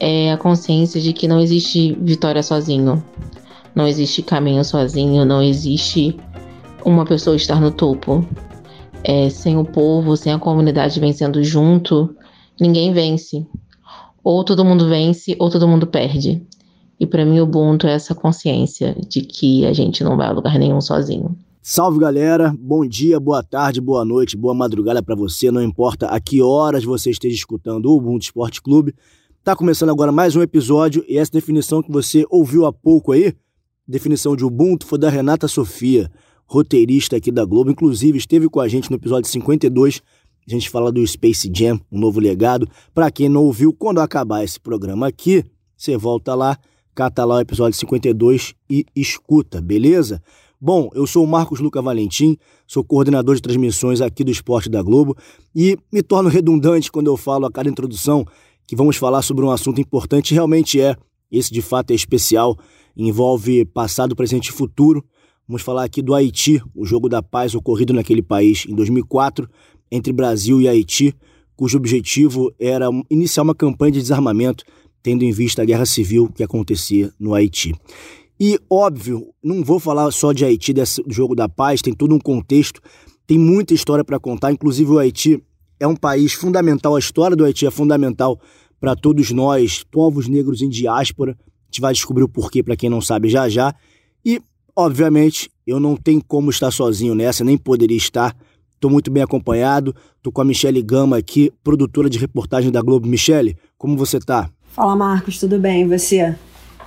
é a consciência de que não existe vitória sozinho. Não existe caminho sozinho, não existe uma pessoa estar no topo. É, sem o povo, sem a comunidade vencendo junto, ninguém vence. Ou todo mundo vence, ou todo mundo perde. E para mim, o Ubuntu é essa consciência de que a gente não vai a lugar nenhum sozinho. Salve galera, bom dia, boa tarde, boa noite, boa madrugada para você, não importa a que horas você esteja escutando o Ubuntu Esporte Clube. Tá começando agora mais um episódio e essa definição que você ouviu há pouco aí, definição de Ubuntu, foi da Renata Sofia, roteirista aqui da Globo, inclusive esteve com a gente no episódio 52. A gente fala do Space Jam, um novo legado. Para quem não ouviu, quando acabar esse programa aqui, você volta lá, cata lá o episódio 52 e escuta, beleza? Bom, eu sou o Marcos Luca Valentim, sou coordenador de transmissões aqui do Esporte da Globo e me torno redundante quando eu falo a cada introdução que vamos falar sobre um assunto importante, realmente é. Esse de fato é especial, envolve passado, presente e futuro. Vamos falar aqui do Haiti, o jogo da paz ocorrido naquele país em 2004 entre Brasil e Haiti, cujo objetivo era iniciar uma campanha de desarmamento, tendo em vista a guerra civil que acontecia no Haiti. E, óbvio, não vou falar só de Haiti, desse jogo da paz, tem todo um contexto, tem muita história para contar, inclusive o Haiti é um país fundamental, a história do Haiti é fundamental para todos nós, povos negros em diáspora. A gente vai descobrir o porquê para quem não sabe já já. E, obviamente, eu não tenho como estar sozinho nessa, nem poderia estar. Estou muito bem acompanhado. Estou com a Michele Gama aqui, produtora de reportagem da Globo. Michele, como você está? Fala, Marcos, tudo bem? E você?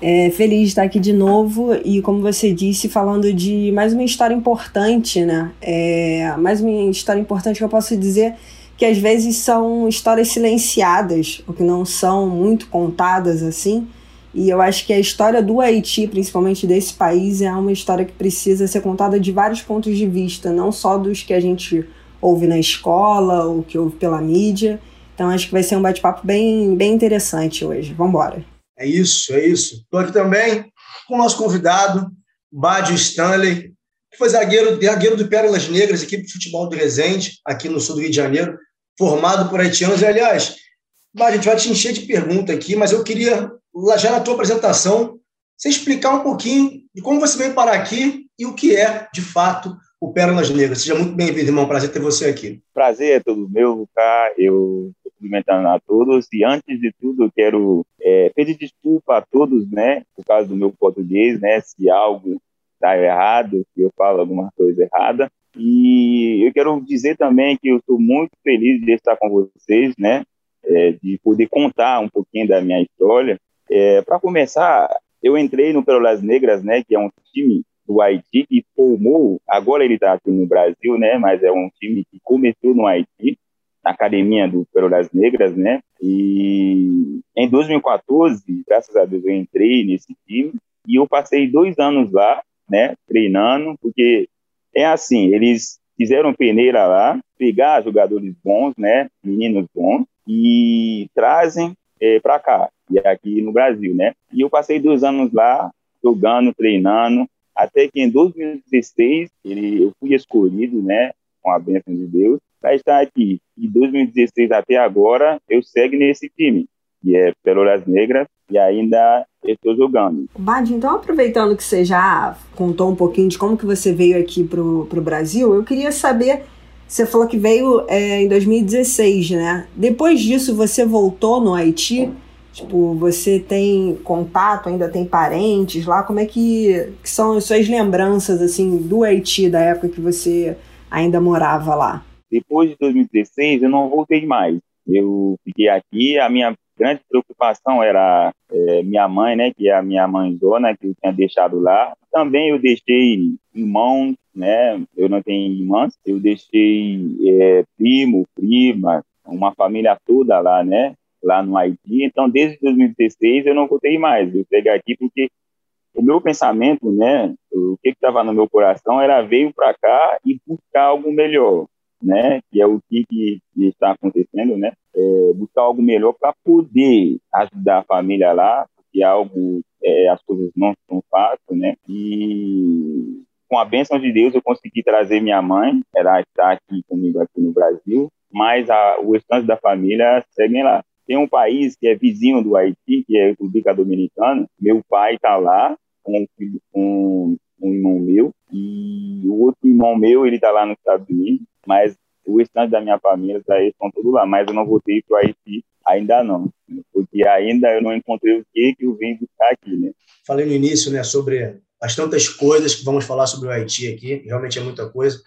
É, feliz de estar aqui de novo e, como você disse, falando de mais uma história importante, né? É, mais uma história importante que eu posso dizer que às vezes são histórias silenciadas, ou que não são muito contadas assim. E eu acho que a história do Haiti, principalmente desse país, é uma história que precisa ser contada de vários pontos de vista, não só dos que a gente ouve na escola ou que ouve pela mídia. Então acho que vai ser um bate-papo bem, bem interessante hoje. Vamos embora. É isso, é isso. Estou aqui também com o nosso convidado, Badio Stanley, que foi zagueiro, zagueiro do Pérolas Negras, equipe de futebol do Resende, aqui no sul do Rio de Janeiro formado por haitianos. E, aliás, a gente vai te encher de pergunta aqui, mas eu queria, já na tua apresentação, você explicar um pouquinho de como você veio parar aqui e o que é, de fato, o Pérolas Negras. Seja muito bem-vindo, irmão. Prazer ter você aqui. Prazer é todo meu, tá? Eu estou cumprimentando a todos. E antes de tudo, eu quero é, pedir desculpa a todos, né? Por causa do meu português, né? Se algo está errado, se eu falo alguma coisa errada. E eu quero dizer também que eu estou muito feliz de estar com vocês, né? É, de poder contar um pouquinho da minha história. É, Para começar, eu entrei no Perolas Negras, né? Que é um time do Haiti que formou. Agora ele está aqui no Brasil, né? Mas é um time que começou no Haiti, na academia do Perolas Negras, né? E em 2014, graças a Deus, eu entrei nesse time e eu passei dois anos lá, né? Treinando, porque é assim, eles fizeram peneira lá, pegar jogadores bons, né, meninos bons, e trazem é, para cá, e aqui no Brasil, né? E eu passei dois anos lá, jogando, treinando, até que em 2016 ele, eu fui escolhido, né, com a bênção de Deus, para estar aqui. E 2016 até agora eu segue nesse time, que é Peloras Negras, e ainda estou jogando. Bad, então aproveitando que você já contou um pouquinho de como que você veio aqui pro, pro Brasil, eu queria saber, você falou que veio é, em 2016, né? Depois disso você voltou no Haiti? Tipo, você tem contato, ainda tem parentes lá? Como é que, que são as suas lembranças, assim, do Haiti, da época que você ainda morava lá? Depois de 2016, eu não voltei mais. Eu fiquei aqui, a minha grande preocupação era é, minha mãe, né, que é a minha mãezona, que eu tinha deixado lá. Também eu deixei irmãos, né, eu não tenho irmãs, eu deixei é, primo, prima, uma família toda lá, né, lá no Haiti. Então, desde 2016 eu não voltei mais. Eu peguei aqui porque o meu pensamento, né, o que estava no meu coração era veio para cá e buscar algo melhor, né, que é o que, que está acontecendo, né, é buscar algo melhor para poder ajudar a família lá, porque é algo, é, as coisas não são fáceis, né, e com a bênção de Deus eu consegui trazer minha mãe, ela está aqui comigo aqui no Brasil, mas a, o restante da família seguem lá. Tem um país que é vizinho do Haiti, que é a República Dominicana. Meu pai está lá com, com um irmão meu e o outro irmão meu ele está lá nos Estados Unidos, mas o restante da minha família tá, estão todos lá. Mas eu não voltei para o Haiti ainda não, porque ainda eu não encontrei o que que eu vim buscar aqui, né? Falei no início, né, sobre as tantas coisas que vamos falar sobre o Haiti aqui, realmente é muita coisa.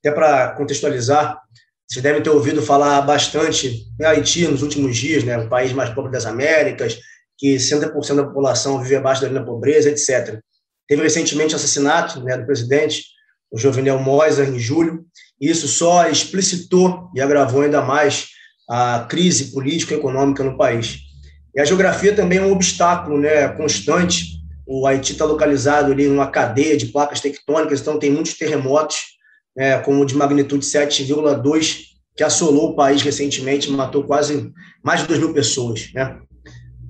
Até para contextualizar, vocês devem ter ouvido falar bastante em Haiti nos últimos dias, né? o país mais pobre das Américas, que 60% da população vive abaixo da linha da pobreza, etc. Teve recentemente o assassinato né, do presidente, o Jovenel Moisa, em julho, isso só explicitou e agravou ainda mais a crise político-econômica no país. E a geografia também é um obstáculo né, constante. O Haiti está localizado ali numa cadeia de placas tectônicas, então tem muitos terremotos é, como de magnitude 7,2, que assolou o país recentemente, matou quase mais de 2 mil pessoas. Né?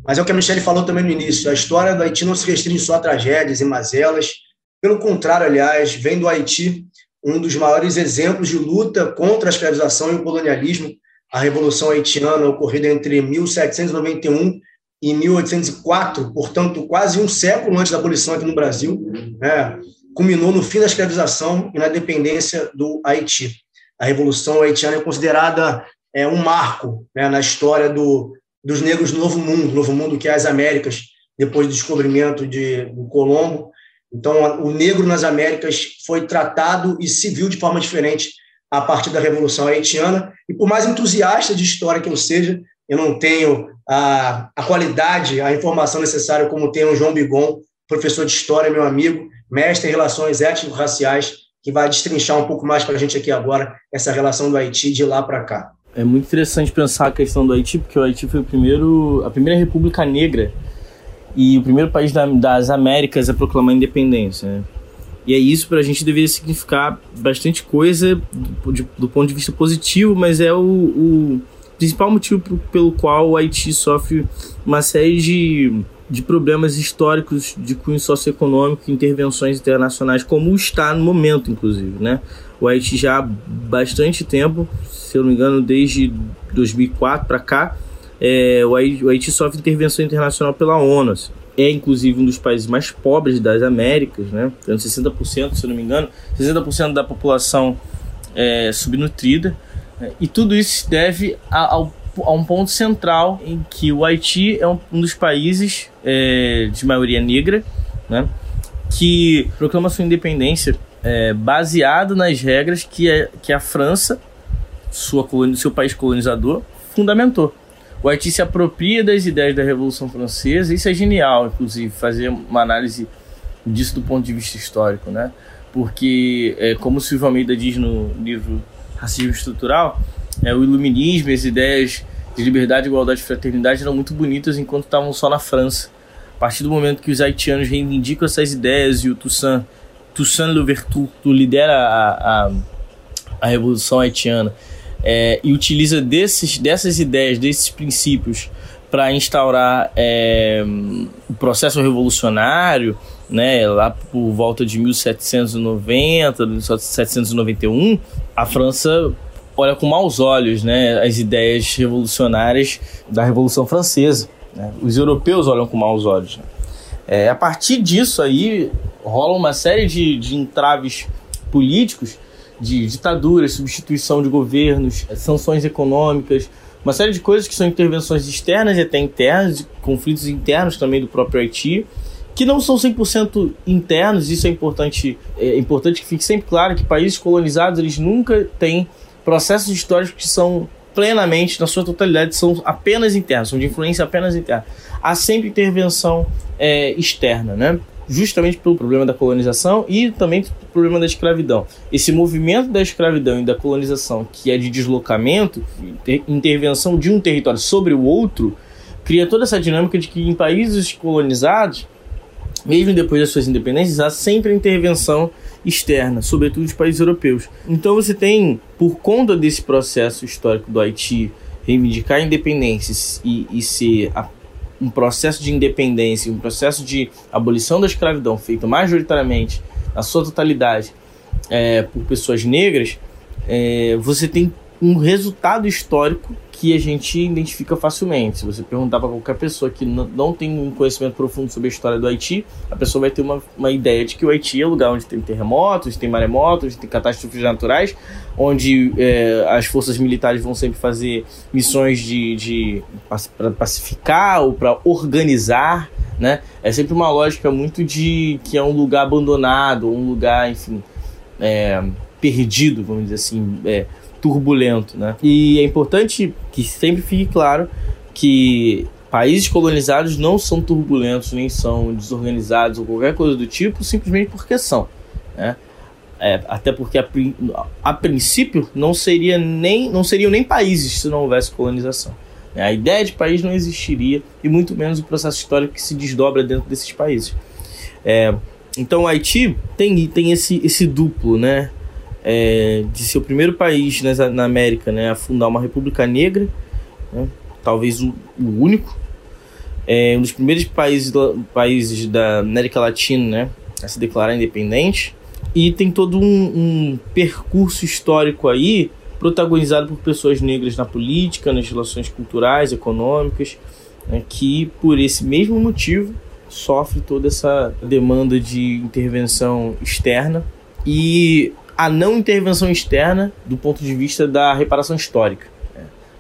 Mas é o que a Michelle falou também no início: a história do Haiti não se restringe só a tragédias e mazelas. Pelo contrário, aliás, vem do Haiti um dos maiores exemplos de luta contra a escravização e o colonialismo, a Revolução Haitiana, ocorrida entre 1791 e 1804, portanto, quase um século antes da abolição aqui no Brasil. Né? culminou no fim da escravização e na dependência do Haiti. A Revolução Haitiana é considerada é, um marco né, na história do, dos negros do Novo Mundo, Novo Mundo que é as Américas, depois do descobrimento de, do Colombo. Então, o negro nas Américas foi tratado e se viu de forma diferente a partir da Revolução Haitiana. E por mais entusiasta de história que eu seja, eu não tenho a, a qualidade, a informação necessária como tem o João Bigon, professor de história, meu amigo, mestre em relações étnico-raciais, que vai destrinchar um pouco mais para a gente aqui agora essa relação do Haiti de lá para cá. É muito interessante pensar a questão do Haiti, porque o Haiti foi o primeiro, a primeira república negra e o primeiro país da, das Américas a proclamar a independência. Né? E é isso para a gente deveria significar bastante coisa do, de, do, ponto de vista positivo, mas é o, o principal motivo pelo qual o Haiti sofre uma série de de problemas históricos de cunho socioeconômico, intervenções internacionais, como está no momento, inclusive, né? O Haiti já há bastante tempo, se eu não me engano, desde 2004 para cá, é, o, Haiti, o Haiti sofre intervenção internacional pela ONU. Assim. É, inclusive, um dos países mais pobres das Américas, né? Tem 60%, se eu não me engano, 60% da população é subnutrida. Né? E tudo isso se deve ao a um ponto central em que o Haiti é um, um dos países é, de maioria negra, né, que proclama sua independência é, baseado nas regras que, é, que a França, sua seu país colonizador, fundamentou. O Haiti se apropria das ideias da Revolução Francesa, isso é genial, inclusive, fazer uma análise disso do ponto de vista histórico, né? Porque, é, como Silvio Almeida diz no livro Racismo Estrutural, é, o iluminismo, as ideias de liberdade, igualdade e fraternidade eram muito bonitas enquanto estavam só na França. A partir do momento que os haitianos reivindicam essas ideias e o Toussaint, Toussaint Louverture lidera a, a, a Revolução Haitiana é, e utiliza desses, dessas ideias, desses princípios para instaurar é, o processo revolucionário, né, lá por volta de 1790, 1791, a França olha com maus olhos né, as ideias revolucionárias da Revolução Francesa. Né? Os europeus olham com maus olhos. Né? É, a partir disso aí rola uma série de, de entraves políticos, de ditaduras, substituição de governos, sanções econômicas, uma série de coisas que são intervenções externas e até internas, conflitos internos também do próprio Haiti, que não são 100% internos, isso é importante, é importante que fique sempre claro que países colonizados eles nunca têm processos históricos que são plenamente, na sua totalidade, são apenas internos, são de influência apenas interna. Há sempre intervenção é, externa, né? Justamente pelo problema da colonização e também pelo problema da escravidão. Esse movimento da escravidão e da colonização, que é de deslocamento, intervenção de um território sobre o outro, cria toda essa dinâmica de que em países colonizados, mesmo depois das suas independências, há sempre intervenção externa, sobretudo de países europeus. Então você tem, por conta desse processo histórico do Haiti, reivindicar a independência e, e ser a um processo de independência, um processo de abolição da escravidão feito majoritariamente, na sua totalidade, é, por pessoas negras, é, você tem um resultado histórico que a gente identifica facilmente. Se você perguntar para qualquer pessoa que não tem um conhecimento profundo sobre a história do Haiti, a pessoa vai ter uma, uma ideia de que o Haiti é lugar onde tem terremotos, tem maremotos, tem catástrofes naturais, onde é, as forças militares vão sempre fazer missões de, de para pacificar ou para organizar, né? É sempre uma lógica muito de que é um lugar abandonado, um lugar, enfim, é, perdido, vamos dizer assim, é, turbulento, né? E é importante que sempre fique claro que países colonizados não são turbulentos, nem são desorganizados ou qualquer coisa do tipo, simplesmente porque são, né? É, até porque a, a, princípio não seria nem não seriam nem países se não houvesse colonização. Né? A ideia de país não existiria e muito menos o processo histórico que se desdobra dentro desses países. É, então o Haiti tem, tem esse, esse duplo, né? É, de ser o primeiro país na, na América né, a fundar uma república negra, né, talvez o, o, único, é um dos primeiros países, países da América Latina né, a se declarar independente, e tem todo um, um percurso histórico aí protagonizado por pessoas negras na política, nas relações culturais, econômicas, né, que por esse mesmo motivo sofre toda essa demanda de intervenção externa. E a não intervenção externa do ponto de vista da reparação histórica.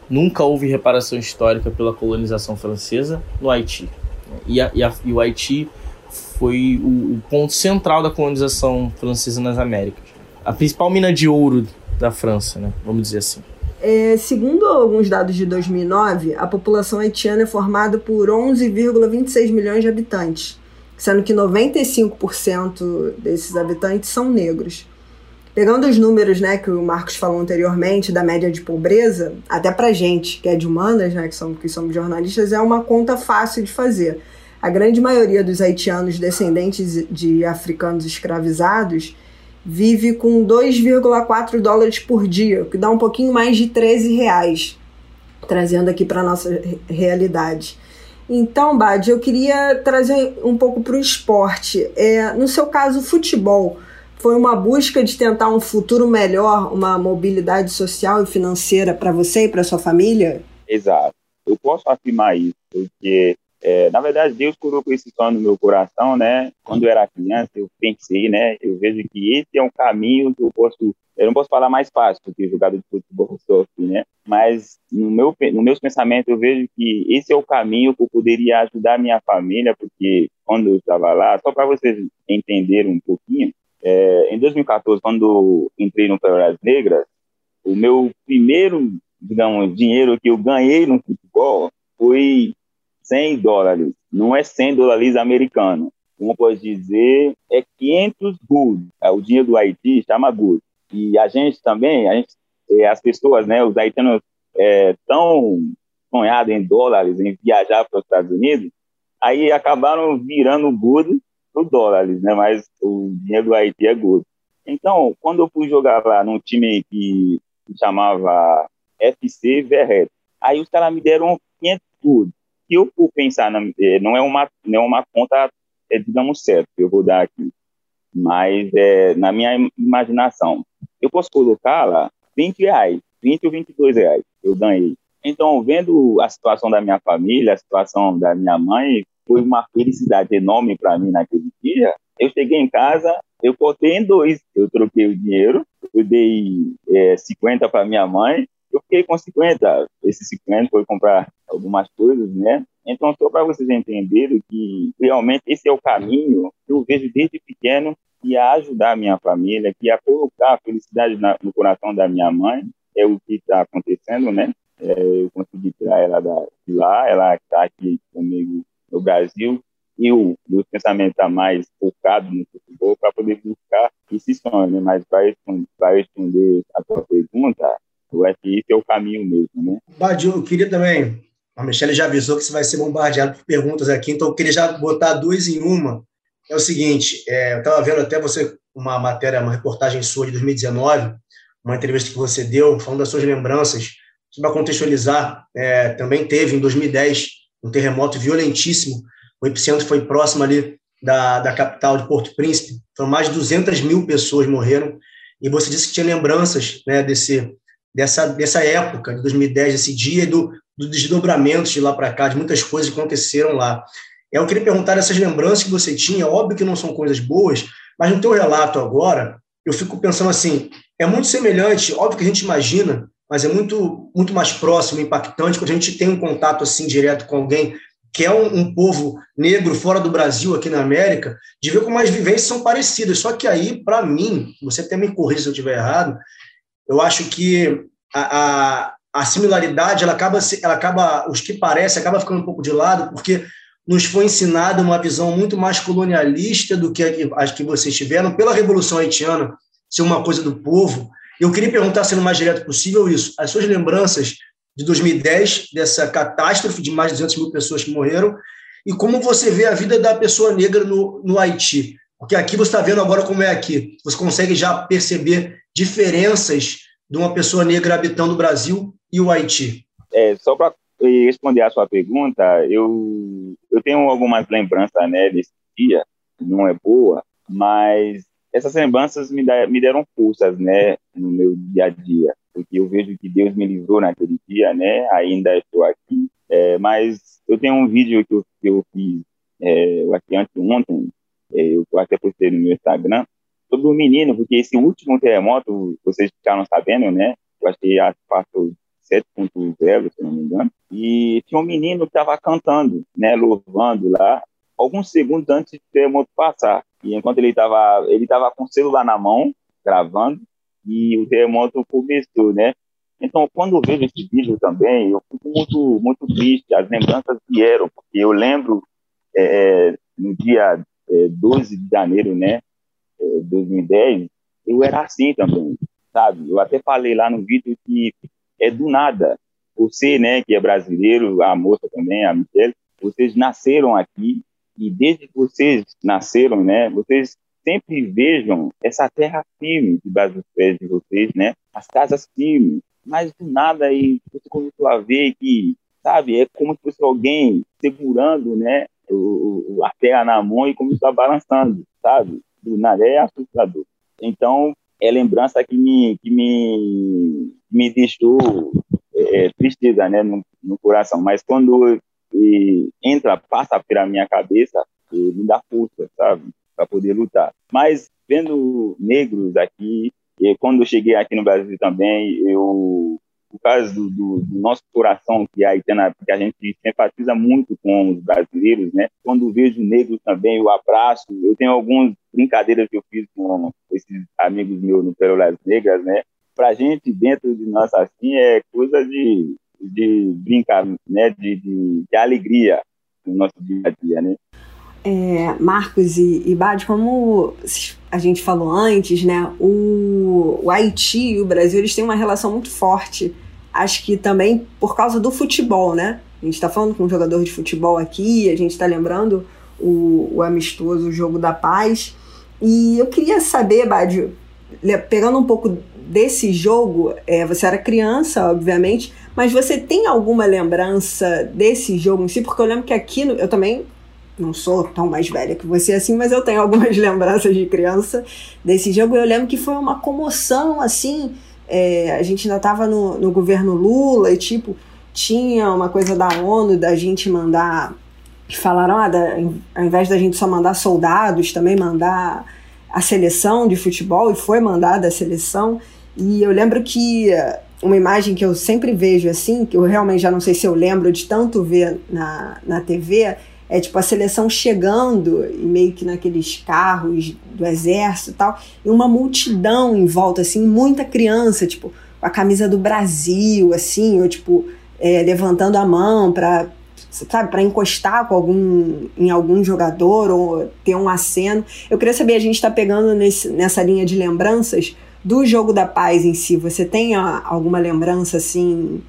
Nunca houve reparação histórica pela colonização francesa no Haiti. E, a, e, a, e o Haiti foi o, o, ponto central da colonização francesa nas Américas. A principal mina de ouro da França, né? vamos dizer assim. É, segundo alguns dados de 2009, a população haitiana é formada por 11,26 milhões de habitantes, sendo que 95% desses habitantes são negros. Pegando os números, né, que o Marcos falou anteriormente da média de pobreza, até pra gente, que é de humanas, né, que somos, que somos jornalistas, é uma conta fácil de fazer. A grande maioria dos haitianos descendentes de africanos escravizados vive com 2,4 dólares por dia, o que dá um pouquinho mais de 13 reais, trazendo aqui para nossa realidade. Então, Bad, eu queria trazer um pouco para o esporte. É, no seu caso, futebol foi uma busca de tentar um futuro melhor, uma mobilidade social e financeira para você e para sua família? Exato. Eu posso afirmar isso, porque é, na verdade, Deus colocou esse sonho no meu coração, né? Quando eu era criança, eu pensei, né? Eu vejo que esse é um caminho que eu posso. Eu não posso falar mais fácil do que jogador de futebol sofre, né? Mas no meu, no meus pensamentos, eu vejo que esse é o caminho que eu poderia ajudar a minha família, porque quando eu estava lá, só para vocês entenderem um pouquinho, é, em 2014, quando entrei no Pelotas Negras, o meu primeiro, digamos, dinheiro que eu ganhei no futebol foi 100 dólares. Não é 100 dólares americanos. Como pode dizer, é 500 good. É, o dinheiro do Haiti chama good. E a gente também, a gente, é, as pessoas, né, os haitianos é, tão sonhados em dólares, em viajar para os Estados Unidos, aí acabaram virando good por dólares, né? Mas o dinheiro do Haiti é gordo. Então, quando eu fui jogar lá num time que se chamava FC Verret, aí os caras me deram 500 tudo. Se eu for pensar, na, é, não é uma não é uma conta, é, digamos, certa eu vou dar aqui, mas é, na minha imaginação, eu posso colocar lá 20 reais, 20 ou 22 reais eu ganhei. Então, vendo a situação da minha família, a situação da minha mãe, foi uma felicidade enorme para mim naquele dia. Eu cheguei em casa, eu cortei em dois. Eu troquei o dinheiro, eu dei é, 50 para minha mãe, eu fiquei com 50. Esses 50 foi comprar algumas coisas, né? Então, só para vocês entenderem que realmente esse é o caminho que eu vejo desde pequeno que ia ajudar a minha família, que ia colocar a felicidade na, no coração da minha mãe. É o que está acontecendo, né? É, eu consegui tirar ela da, de lá, ela está aqui comigo no Brasil. eu, meu pensamento está mais focado no futebol para poder buscar esse sonho, né? Mas para responder, a tua pergunta, que esse é o caminho mesmo, né? Badio, eu queria também, a Michelle já avisou que você vai ser bombardeado por perguntas aqui, então eu queria já botar duas em uma. É o seguinte, é, eu estava vendo até você uma matéria, uma reportagem sua de 2019, uma entrevista que você deu, falando das suas lembranças, para contextualizar, é, também teve em 2010 um terremoto violentíssimo o epicentro foi próximo ali da, da capital de Porto Príncipe. Foram mais de 200 mil pessoas morreram. E você disse que tinha lembranças né, desse, dessa, dessa época, de 2010, desse dia e do, do desdobramento de lá para cá, de muitas coisas que aconteceram lá. Eu queria perguntar essas lembranças que você tinha, óbvio que não são coisas boas, mas no teu relato agora, eu fico pensando assim, é muito semelhante, óbvio que a gente imagina, mas é muito muito mais próximo, impactante quando a gente tem um contato assim direto com alguém que é um, um, povo negro fora do Brasil, aqui na América, de ver como as vivências são parecidas. Só que aí, para mim, você até me corrija se eu estiver errado, eu acho que a, a, a, similaridade, ela acaba, ela acaba, os que parecem, acaba ficando um pouco de lado, porque nos foi ensinada uma visão muito mais colonialista do que as que vocês tiveram, pela Revolução Haitiana ser uma coisa do povo. Eu queria perguntar, sendo o mais direto possível, isso. As suas lembranças de 2010, dessa catástrofe de mais de 200 mil pessoas que morreram, e como você vê a vida da pessoa negra no, no Haiti. Porque aqui você está vendo agora como é aqui. Você consegue já perceber diferenças de uma pessoa negra habitando o Brasil e o Haiti. É, só para responder a sua pergunta, eu, eu tenho algumas lembranças né, desse dia, não é boa, mas essas lembranças me, da, me deram forças né, no meu dia a dia porque eu vejo que Deus me livrou naquele dia, né? Ainda estou aqui. É, mas eu tenho um vídeo que eu, que eu fiz, é, eu aqui anteontem, é, eu até postei no meu Instagram, sobre um menino, porque esse último terremoto, vocês ficaram sabendo, né? Eu acho que passou 7.0, se não me engano, e tinha um menino que estava cantando, né, louvando lá, alguns segundos antes do terremoto passar. E enquanto ele estava ele tava com o celular na mão, gravando, e o terremoto começou, né? Então, quando eu vejo esse vídeo também, eu fico muito, muito triste. As lembranças vieram, porque eu lembro é, é no dia é, 12 de janeiro, né, é, 2010, eu era assim também, sabe? Eu até falei lá no vídeo que é do nada. Você, né, que é brasileiro, a moça também, a Michelle, vocês nasceram aqui e desde que vocês nasceram, né, vocês sempre vejam essa terra firme debaixo dos pés de vocês, né? As casas firmes. Mas do nada aí você começou a ver que, sabe, é como se fosse alguém segurando, né? O, a terra na mão e começou a balançando, sabe? Do nada é assustador. Então, é lembrança que me, que me, me deixou é, tristeza, né? No, no coração. Mas quando e, entra, passa pela minha cabeça, me dá força, sabe? para poder lutar. Mas vendo negros aqui, e quando eu cheguei aqui no Brasil também, eu por causa do, do, do, nosso coração que a Haitiana, que a gente simpatiza muito com os brasileiros, né? Quando vejo negros também, eu abraço. Eu tenho algumas brincadeiras que eu fiz com esses amigos meus no Pérolas Negras, né? Pra gente, dentro de nós, assim, é coisa de, de brincar, né? De, de, de alegria no nosso dia a dia, né? É, Marcos e, e como a gente falou antes, né, o, o Haiti e o Brasil eles têm uma relação muito forte. Acho que também por causa do futebol, né? A gente está falando com um jogador de futebol aqui, a gente está lembrando o, o amistoso, o jogo da paz. E eu queria saber, Bad, pegando um pouco desse jogo, é, você era criança, obviamente, mas você tem alguma lembrança desse jogo em si? Porque eu lembro que aqui, no, eu também não sou tão mais velha que você assim, mas eu tenho algumas lembranças de criança desse jogo. Eu lembro que foi uma comoção assim. É, a gente ainda estava no, no governo Lula e tipo tinha uma coisa da ONU da gente mandar falaram ah, da, ao invés da gente só mandar soldados também mandar a seleção de futebol e foi mandada a seleção. E eu lembro que uma imagem que eu sempre vejo assim que eu realmente já não sei se eu lembro de tanto ver na, na TV é tipo a seleção chegando e meio que naqueles carros do exército e tal, e uma multidão em volta, assim, muita criança, tipo, com a camisa do Brasil, assim, ou tipo, é, levantando a mão para sabe, para encostar com algum, em algum jogador ou ter um aceno. Eu queria saber, a gente está pegando nesse, nessa linha de lembranças do jogo da paz em si. Você tem alguma lembrança assim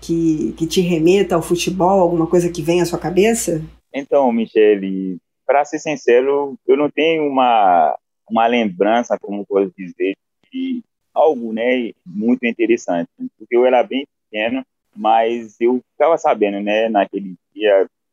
que, que te remeta ao futebol, alguma coisa que vem à sua cabeça? Então, Michele, para ser sincero, eu não tenho uma, uma lembrança, como posso dizer, de algo né, muito interessante, porque eu era bem pequeno, mas eu ficava sabendo, né, naquele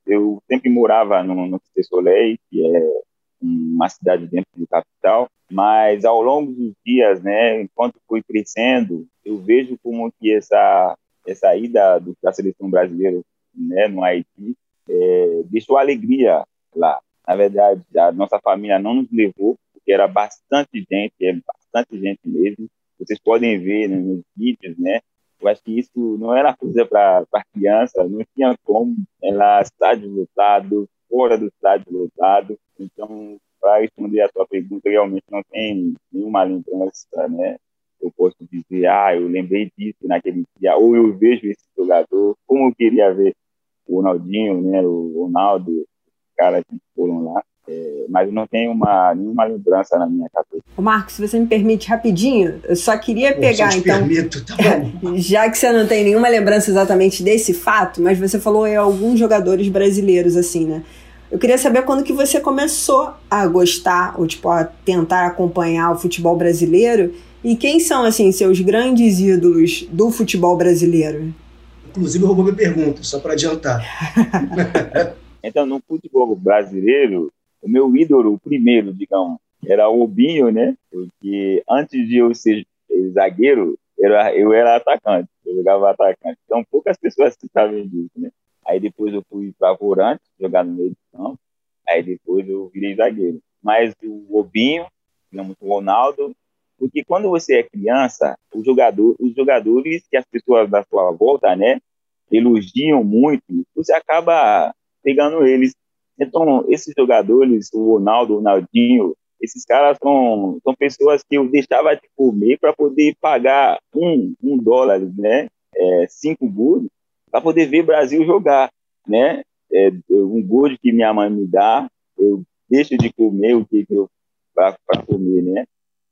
eu sempre morava no, no Soleil, que é uma cidade dentro do capital, mas ao longo dos dias, né, enquanto fui crescendo, eu vejo como que essa essa ida do, da seleção brasileira, né, no Haiti, é, deixou alegria lá. Na verdade, a nossa família não nos levou, porque era bastante gente, é bastante gente mesmo. Vocês podem ver né, nos vídeos, né? Eu acho que isso não era coisa para criança, não tinha como. Era estádio lotado, fora do estádio lotado. Então, para responder a sua pergunta, realmente não tem nenhuma lembrança, né? Eu posso dizer, ah, eu lembrei disso naquele dia, ou eu vejo esse jogador, como eu queria ver o Ronaldinho, né? O Ronaldo, os caras que foram lá. É, mas não tenho uma, nenhuma lembrança na minha cabeça. Ô Marcos, se você me permite rapidinho, eu só queria pegar, eu então. Permito, tá já que você não tem nenhuma lembrança exatamente desse fato, mas você falou em alguns jogadores brasileiros, assim, né? Eu queria saber quando que você começou a gostar, ou tipo, a tentar acompanhar o futebol brasileiro, e quem são, assim, seus grandes ídolos do futebol brasileiro? Inclusive, roubou minha pergunta, só para adiantar. então, no futebol brasileiro, o meu ídolo, o primeiro, digamos, era o Binho, né? Porque antes de eu ser zagueiro, era, eu era atacante, eu jogava atacante. Então poucas pessoas sabem disso, né? Aí depois eu fui para volante, jogar no meio de campo. Aí depois eu virei zagueiro. Mas o Obinho, digamos, o Ronaldo, porque quando você é criança, o jogador, os jogadores que as pessoas da sua volta, né, elogiam muito, você acaba pegando eles então, esses jogadores, o Ronaldo, o Ronaldinho, esses caras são, são pessoas que eu deixava de comer para poder pagar um, um dólar, né? É, cinco gols, para poder ver o Brasil jogar, né? É, um gol que minha mãe me dá, eu deixo de comer o que eu para comer, né?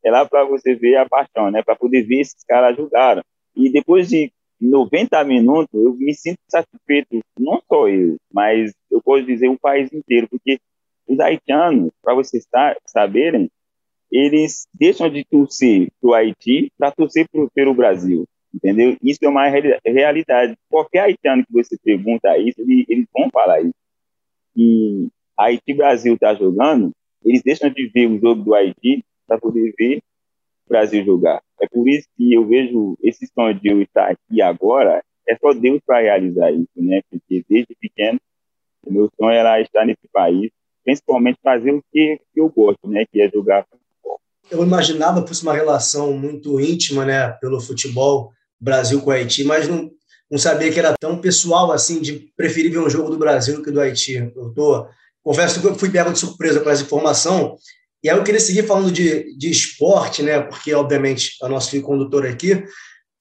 É lá para você ver a paixão, né? Para poder ver esses caras jogaram. E depois de 90 minutos, eu me sinto satisfeito, não só eu, mas eu posso dizer o país inteiro, porque os haitianos, para vocês saberem, eles deixam de torcer para o Haiti para torcer pro, pelo Brasil, entendeu? Isso é uma realidade. Qualquer haitiano que você pergunta isso, eles, eles vão falar isso. E Haiti Brasil está jogando, eles deixam de ver o jogo do Haiti para poder ver Brasil jogar. É por isso que eu vejo esse sonho de eu estar aqui agora, é só Deus para realizar isso, né? Porque desde pequeno, o meu sonho era estar nesse país, principalmente fazer o que, eu gosto, né? Que é jogar futebol. Eu imaginava que fosse uma relação muito íntima, né? Pelo futebol Brasil com Haiti, mas não, não sabia que era tão pessoal assim, de preferir ver um jogo do Brasil que do Haiti. Eu tô, confesso que eu fui pego de surpresa com essa informação e aí eu queria seguir falando de, de esporte, né? Porque, obviamente, é o nosso fio condutor aqui,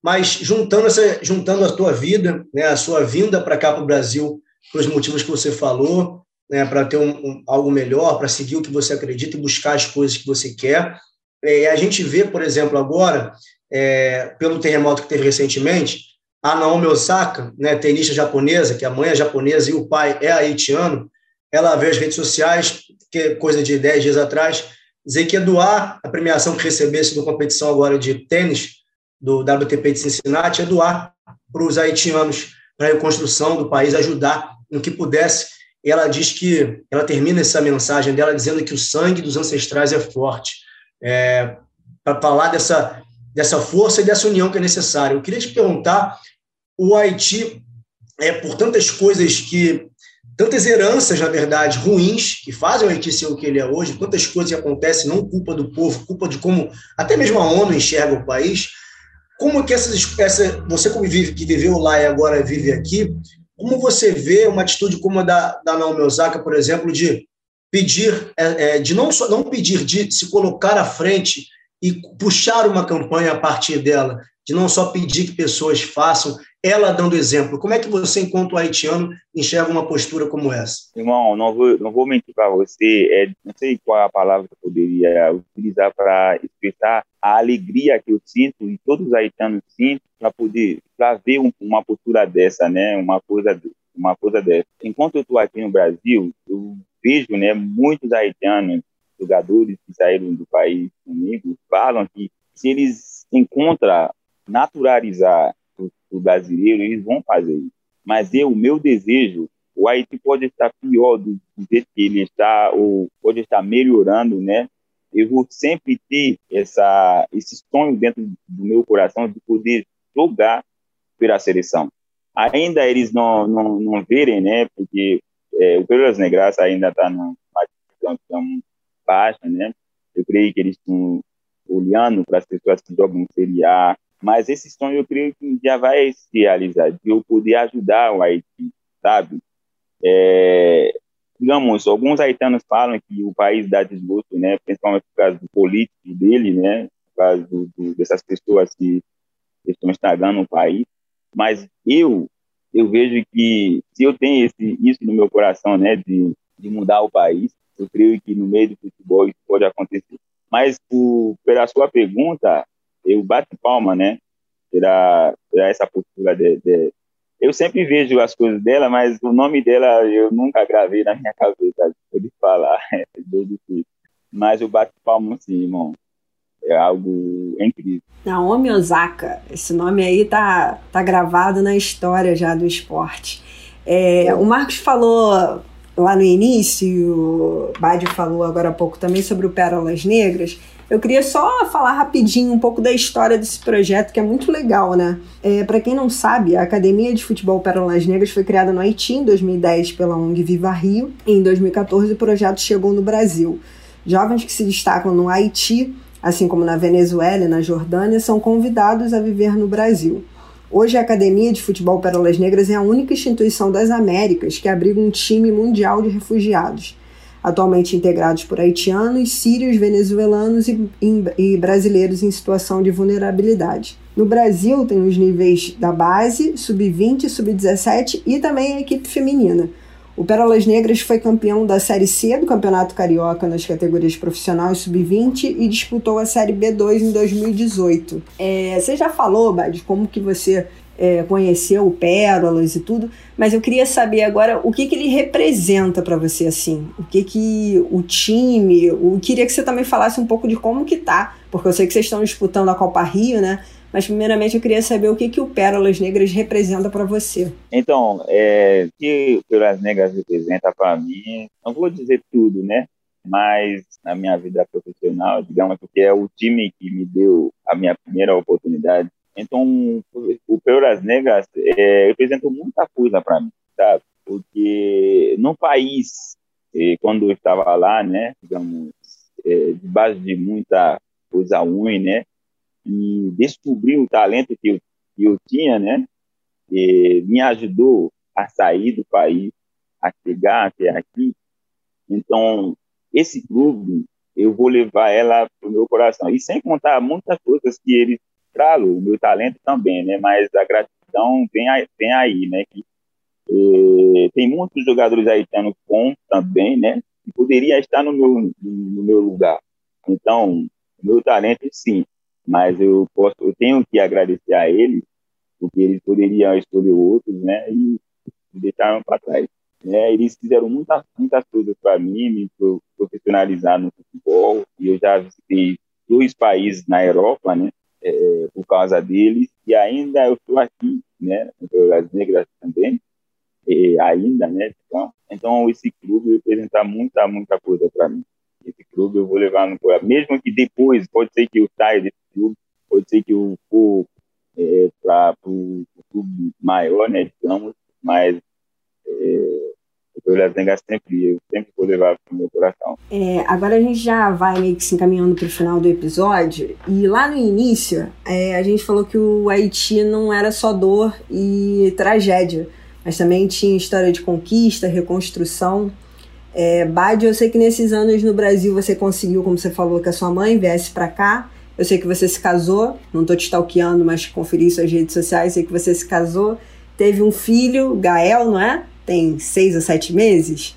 mas juntando, essa, juntando a tua vida, né? a sua vinda para cá para o Brasil, pelos motivos que você falou, né? para ter um, um, algo melhor, para seguir o que você acredita e buscar as coisas que você quer. É, a gente vê, por exemplo, agora, é, pelo terremoto que teve recentemente, a Naomi Osaka, né, tenista japonesa, que a mãe é japonesa e o pai é haitiano, ela vê as redes sociais, que é coisa de 10 dias atrás, dizer que ia doar a premiação que recebesse da competição agora de tênis, do WTP de Cincinnati, ia doar para os haitianos, para a reconstrução do país, ajudar no que pudesse. E ela diz que, ela termina essa mensagem dela dizendo que o sangue dos ancestrais é forte, é, para falar dessa, dessa força e dessa união que é necessária. Eu queria te perguntar, o Haiti, é, por tantas coisas que tantas heranças, na verdade, ruins, que fazem o Haiti ser o que ele é hoje, quantas coisas que acontecem, não culpa do povo, culpa de como até mesmo a ONU enxerga o país. Como que essas, essa, você como vive, que viveu lá e agora vive aqui, como você vê uma atitude como a da, da Naomi Osaka, por exemplo, de pedir, é, é, de não só não pedir, de se colocar à frente e puxar uma campanha a partir dela, de não só pedir que pessoas façam ela dando exemplo. Como é que você, enquanto haitiano, enxerga uma postura como essa? Irmão, não vou, não vou mentir para você, é, não sei qual é a palavra que eu poderia utilizar para expressar a alegria que eu sinto e todos os haitianos sentem para poder para ver um, uma postura dessa, né? Uma coisa uma coisa dessa. Enquanto eu estou aqui no Brasil, eu vejo, né, muitos haitianos, jogadores que saíram do país comigo, falam que se eles encontram naturalizar o, o brasileiro, eles vão fazer isso. Mas eu, o meu desejo, o Haiti pode estar pior do, do que ele está, ou pode estar melhorando, né? Eu vou sempre ter essa, esse sonho dentro do meu coração de poder jogar pela seleção. Ainda eles não, não, não verem, né? Porque é, o Pelas Negras ainda está numa situação baixa, né? Eu creio que eles estão olhando para as pessoas que jogam Série A, mas esse sonho eu creio que já vai se realizar, de eu poder ajudar o Haiti, sabe? É, digamos, alguns haitianos falam que o país dá desgosto, né? Principalmente por causa do político dele, né? Por causa do, do, dessas pessoas que estão estragando o país. Mas eu, eu vejo que se eu tenho esse, isso no meu coração, né? De, de mudar o país, eu creio que no meio do futebol isso pode acontecer. Mas por, pela sua pergunta, eu bato palma, né? Pela, pela essa postura de, de, Eu sempre vejo as coisas dela, mas o nome dela eu nunca gravei na minha cabeça, de falar, é difícil. Mas eu bato palma sim, irmão. É algo incrível. Naomi Osaka, esse nome aí tá, tá gravado na história já do esporte. É, o Marcos falou lá no início, o Badi falou agora há pouco também sobre o Pérolas Negras. Eu queria só falar rapidinho um pouco da história desse projeto, que é muito legal, né? É, Para quem não sabe, a Academia de Futebol Pérolas Negras foi criada no Haiti em 2010 pela ONG Viva Rio. Em 2014, o projeto chegou no Brasil. Jovens que se destacam no Haiti, assim como na Venezuela e na Jordânia, são convidados a viver no Brasil. Hoje, a Academia de Futebol Pérolas Negras é a única instituição das Américas que abriga um time mundial de refugiados atualmente integrados por haitianos, sírios, venezuelanos e, e, brasileiros em situação de vulnerabilidade. No Brasil, tem os níveis da base, sub-20, sub-17 e também a equipe feminina. O Pérolas Negras foi campeão da Série C do Campeonato Carioca nas categorias profissional e sub-20 e disputou a Série B2 em 2018. É, você já falou, Bad, como que você é, conheceu o Pérolas e tudo, mas eu queria saber agora o que, que ele representa para você, assim, o que que o time, eu queria que você também falasse um pouco de como que tá, porque eu sei que vocês estão disputando a Copa Rio, né, mas primeiramente eu queria saber o que que o Pérolas Negras representa para você. Então, é, o que o Pérolas Negras representa para mim, não vou dizer tudo, né, mas na minha vida profissional, digamos que é o time que me deu a minha primeira oportunidade então, o Pérolas Negras é, representou muita coisa para mim, sabe? Porque no país, é, quando eu estava lá, né, digamos, é, debaixo de muita coisa ruim, né, e descobri o talento que eu, que eu tinha, né, me ajudou a sair do país, a chegar até aqui. Então, esse clube, eu vou levar ela para o meu coração. E sem contar muitas coisas que eles mostrá-lo, o meu talento também, né? Mas a gratidão vem aí, vem aí né? Que, e, tem muitos jogadores haitianos bons também, né? Que poderia estar no meu, no meu lugar. Então, meu talento, sim, mas eu posso, eu tenho que agradecer a eles, porque eles poderiam escolher outros, né? E me deixaram para trás. né eles fizeram muitas, muitas coisas para mim, me profissionalizar no futebol, e eu já visitei dois países na Europa, né? É, por causa deles, e ainda eu estou aqui, né, as negras também, e ainda, né, então, então esse clube representa muita, muita coisa para mim. Esse clube eu vou levar no coração, mesmo que depois, pode ser que eu saia desse clube, pode ser que eu for é, para o clube maior, né, digamos, mas é, Pelas sempre, eu sempre vou levar para o meu coração. É, agora a gente já vai meio que se encaminhando para o final do episódio. E lá no início, é, a gente falou que o Haiti não era só dor e tragédia, mas também tinha história de conquista, reconstrução. É, Bade, eu sei que nesses anos no Brasil você conseguiu, como você falou, que a sua mãe viesse para cá Eu sei que você se casou, não tô te stalkeando, mas conferi suas redes sociais, sei que você se casou, teve um filho, Gael, não é? Tem seis ou sete meses.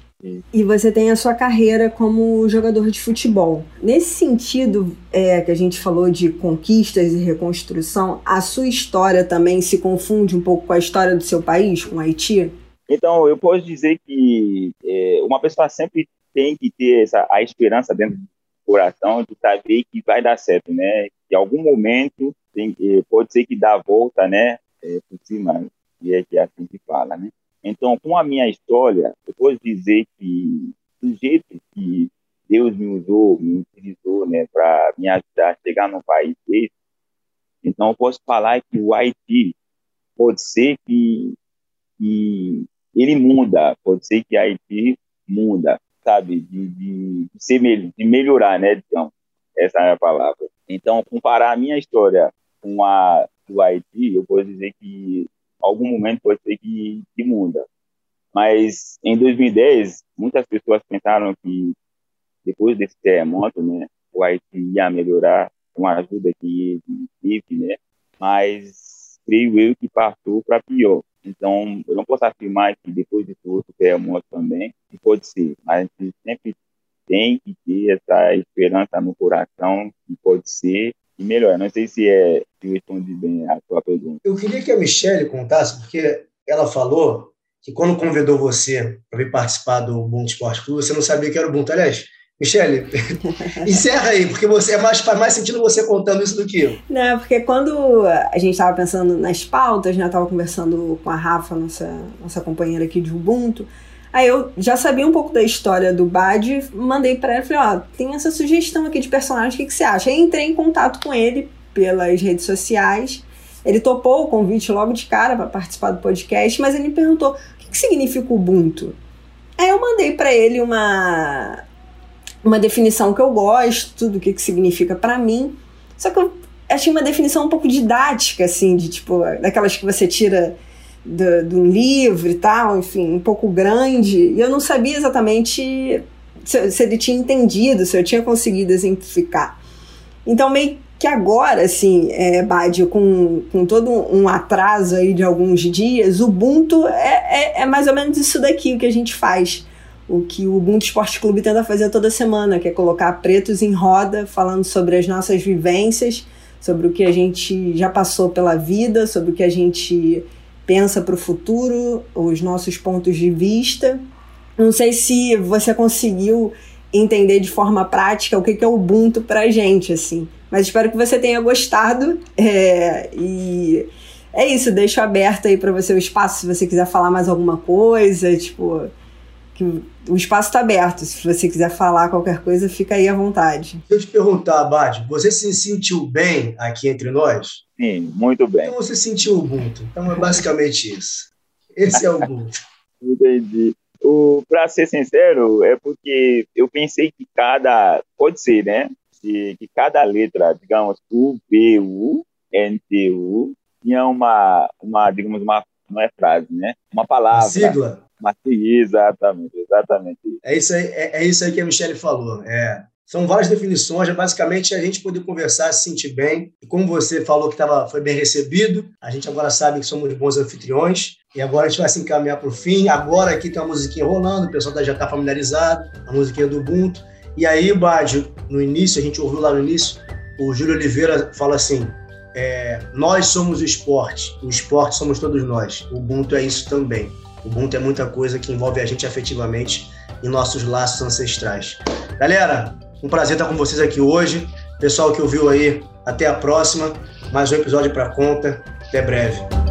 E você tem a sua carreira como jogador de futebol. Nesse sentido é, que a gente falou de conquistas e reconstrução, a sua história também se confunde um pouco com a história do seu país, com o Haiti? Então, eu posso dizer que é, uma pessoa sempre tem que ter essa, a esperança dentro do coração de saber que vai dar certo, né? Em algum momento tem, é, pode ser que dá a volta, né? É, por cima, e é que é assim que fala, né? Então, com a minha história, eu posso dizer que do jeito que Deus me usou, me utilizou, né, para me ajudar a chegar num país desse, então eu posso falar que o Haiti pode ser que, que ele muda, pode ser que Haiti muda, sabe, de, de, ser, de melhorar, né, então, essa é a palavra. Então, comparar a minha história com a do Haiti, eu posso dizer que algum momento pode ser que, que muda. Mas em 2010, muitas pessoas pensaram que depois desse terremoto, né, o Haiti ia melhorar com a ajuda que teve, né? Mas creio eu que passou para pior. Então, eu não posso afirmar que depois de outro terremoto também, que pode ser, mas a gente sempre tem que ter essa esperança no coração que pode ser e melhor. Não sei se é se respondi bem a sua pergunta. Eu queria que a Michelle contasse, porque ela falou que quando convidou você para vir participar do Ubuntu Esporte Clube, você não sabia que era o Ubuntu. Aliás, Michele, encerra aí, porque você é mais, faz mais sentido você contando isso do que eu. Não, porque quando a gente estava pensando nas pautas, né, estava conversando com a Rafa, nossa, nossa companheira aqui de Ubuntu, Aí eu já sabia um pouco da história do Bad, mandei para ela e falei: Ó, oh, tem essa sugestão aqui de personagem, o que, que você acha? Aí entrei em contato com ele pelas redes sociais. Ele topou o convite logo de cara para participar do podcast, mas ele me perguntou: o que, que significa Ubuntu? Aí eu mandei para ele uma, uma definição que eu gosto, do que, que significa para mim. Só que eu achei uma definição um pouco didática, assim, de tipo, daquelas que você tira de, um livro e tal, enfim, um pouco grande, e eu não sabia exatamente se, se, ele tinha entendido, se eu tinha conseguido exemplificar. Então, meio que agora, assim, é, Badio, com, com todo um atraso aí de alguns dias, o Ubuntu é, é, é mais ou menos isso daqui o que a gente faz. O que o Ubuntu Esporte Clube tenta fazer toda semana, que é colocar pretos em roda, falando sobre as nossas vivências, sobre o que a gente já passou pela vida, sobre o que a gente pensa para o futuro, os nossos pontos de vista. Não sei se você conseguiu entender de forma prática o que é o Ubuntu para gente, assim. Mas espero que você tenha gostado. É, e é isso, deixo aberto aí para você o espaço se você quiser falar mais alguma coisa, tipo, que o espaço está aberto. Se você quiser falar qualquer coisa, fica aí à vontade. Deixa eu te perguntar, Abad, você se sentiu bem aqui entre nós? Sim, muito bem. Então você sentiu o Ubuntu. Então é basicamente isso. Esse é o Ubuntu. Entendi. Para ser sincero, é porque eu pensei que cada. Pode ser, né? Que, cada letra, digamos, U, B, U, N, T, U, tinha uma, uma digamos, uma. Não é frase, né? Uma palavra. Uma sigla. Uma sigla, exatamente, exatamente. É isso aí, é, é isso aí que a Michelle falou. É, são várias definições, basicamente a gente poder conversar, se sentir bem. E como você falou que tava, foi bem recebido, a gente agora sabe que somos bons anfitriões. E agora a gente vai se encaminhar para o fim. Agora aqui tem uma musiquinha rolando, o pessoal já está familiarizado, a musiquinha do Ubuntu. E aí, Bádio, no início, a gente ouviu lá no início, o Júlio Oliveira fala assim: é, nós somos o esporte, o esporte somos todos nós. O Ubuntu é isso também. O Ubuntu é muita coisa que envolve a gente afetivamente em nossos laços ancestrais. Galera, um prazer estar com vocês aqui hoje. Pessoal que ouviu aí, até a próxima. Mais um episódio para conta. Até breve.